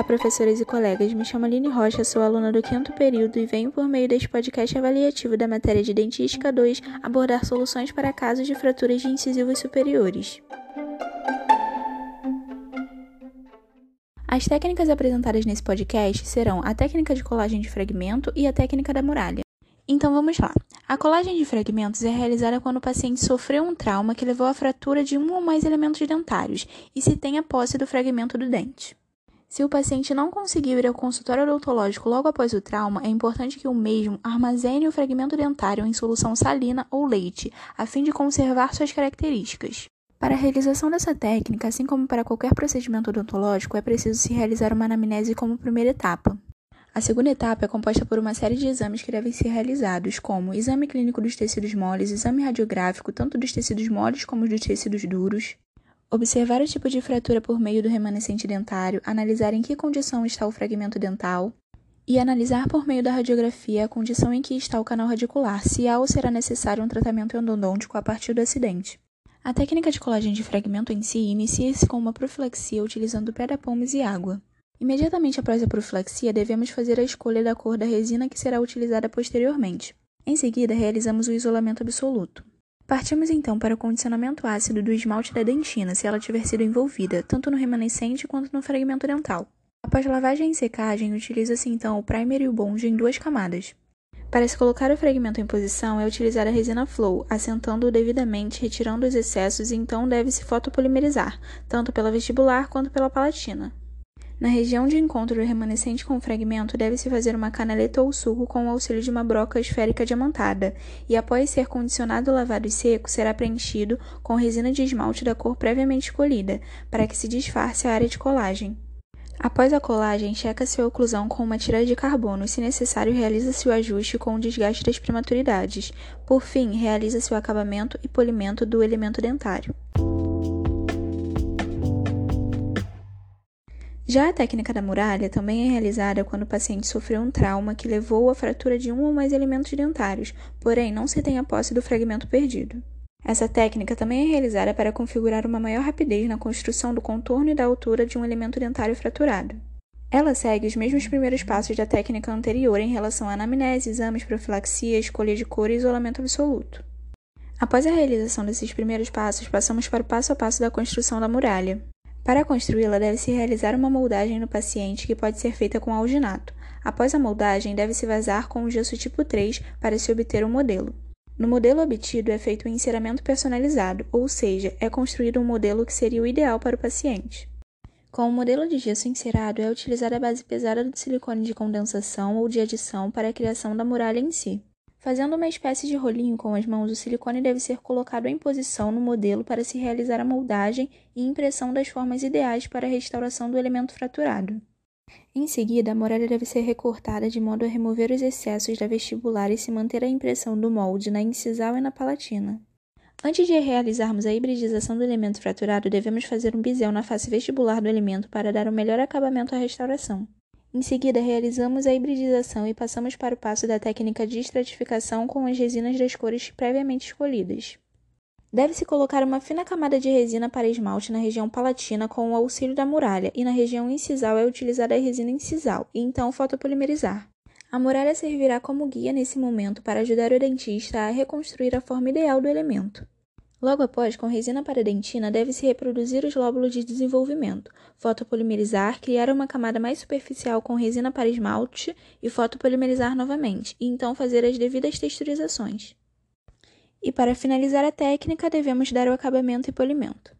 Olá, professores e colegas. Me chamo Aline Rocha, sou aluna do quinto período e venho, por meio deste podcast avaliativo da matéria de Dentística 2, abordar soluções para casos de fraturas de incisivos superiores. As técnicas apresentadas nesse podcast serão a técnica de colagem de fragmento e a técnica da muralha. Então vamos lá. A colagem de fragmentos é realizada quando o paciente sofreu um trauma que levou à fratura de um ou mais elementos dentários e se tem a posse do fragmento do dente. Se o paciente não conseguiu ir ao consultório odontológico logo após o trauma, é importante que o mesmo armazene o fragmento dentário em solução salina ou leite, a fim de conservar suas características. Para a realização dessa técnica, assim como para qualquer procedimento odontológico, é preciso se realizar uma anamnese como primeira etapa. A segunda etapa é composta por uma série de exames que devem ser realizados, como exame clínico dos tecidos moles, exame radiográfico tanto dos tecidos moles como dos tecidos duros, observar o tipo de fratura por meio do remanescente dentário, analisar em que condição está o fragmento dental e analisar por meio da radiografia a condição em que está o canal radicular, se há ou será necessário um tratamento endodôntico a partir do acidente. A técnica de colagem de fragmento em si inicia-se com uma profilaxia utilizando pedra-pomes e água. Imediatamente após a profilaxia, devemos fazer a escolha da cor da resina que será utilizada posteriormente. Em seguida, realizamos o isolamento absoluto. Partimos então para o condicionamento ácido do esmalte da dentina, se ela tiver sido envolvida, tanto no remanescente quanto no fragmento dental. Após lavagem e secagem, utiliza-se então o primer e o bond em duas camadas. Para se colocar o fragmento em posição, é utilizada a resina Flow, assentando-o devidamente, retirando os excessos e então deve-se fotopolimerizar, tanto pela vestibular quanto pela palatina. Na região de encontro do remanescente com o fragmento, deve-se fazer uma canaleta ou suco com o auxílio de uma broca esférica diamantada, e após ser condicionado, lavado e seco, será preenchido com resina de esmalte da cor previamente escolhida, para que se disfarce a área de colagem. Após a colagem, checa-se a oclusão com uma tira de carbono e, se necessário, realiza-se o ajuste com o desgaste das prematuridades. Por fim, realiza-se o acabamento e polimento do elemento dentário. Já a técnica da muralha também é realizada quando o paciente sofreu um trauma que levou à fratura de um ou mais elementos dentários, porém não se tem a posse do fragmento perdido. Essa técnica também é realizada para configurar uma maior rapidez na construção do contorno e da altura de um elemento dentário fraturado. Ela segue os mesmos primeiros passos da técnica anterior em relação à anamnese, exames, profilaxia, escolha de cor e isolamento absoluto. Após a realização desses primeiros passos, passamos para o passo a passo da construção da muralha. Para construí-la, deve-se realizar uma moldagem no paciente que pode ser feita com alginato. Após a moldagem, deve-se vazar com o gesso tipo 3 para se obter o um modelo. No modelo obtido é feito um enceramento personalizado, ou seja, é construído um modelo que seria o ideal para o paciente. Com o modelo de gesso encerado, é utilizada a base pesada de silicone de condensação ou de adição para a criação da muralha em si. Fazendo uma espécie de rolinho com as mãos, o silicone deve ser colocado em posição no modelo para se realizar a moldagem e impressão das formas ideais para a restauração do elemento fraturado. Em seguida, a muralha deve ser recortada de modo a remover os excessos da vestibular e se manter a impressão do molde na incisal e na palatina. Antes de realizarmos a hibridização do elemento fraturado, devemos fazer um bisel na face vestibular do elemento para dar um melhor acabamento à restauração. Em seguida, realizamos a hibridização e passamos para o passo da técnica de estratificação com as resinas das cores previamente escolhidas. Deve-se colocar uma fina camada de resina para esmalte na região palatina com o auxílio da muralha, e na região incisal é utilizada a resina incisal, e então fotopolimerizar. A muralha servirá como guia nesse momento para ajudar o dentista a reconstruir a forma ideal do elemento. Logo após, com resina paradentina, deve-se reproduzir os lóbulos de desenvolvimento, fotopolimerizar, criar uma camada mais superficial com resina para esmalte e fotopolimerizar novamente, e então fazer as devidas texturizações. E para finalizar a técnica, devemos dar o acabamento e polimento.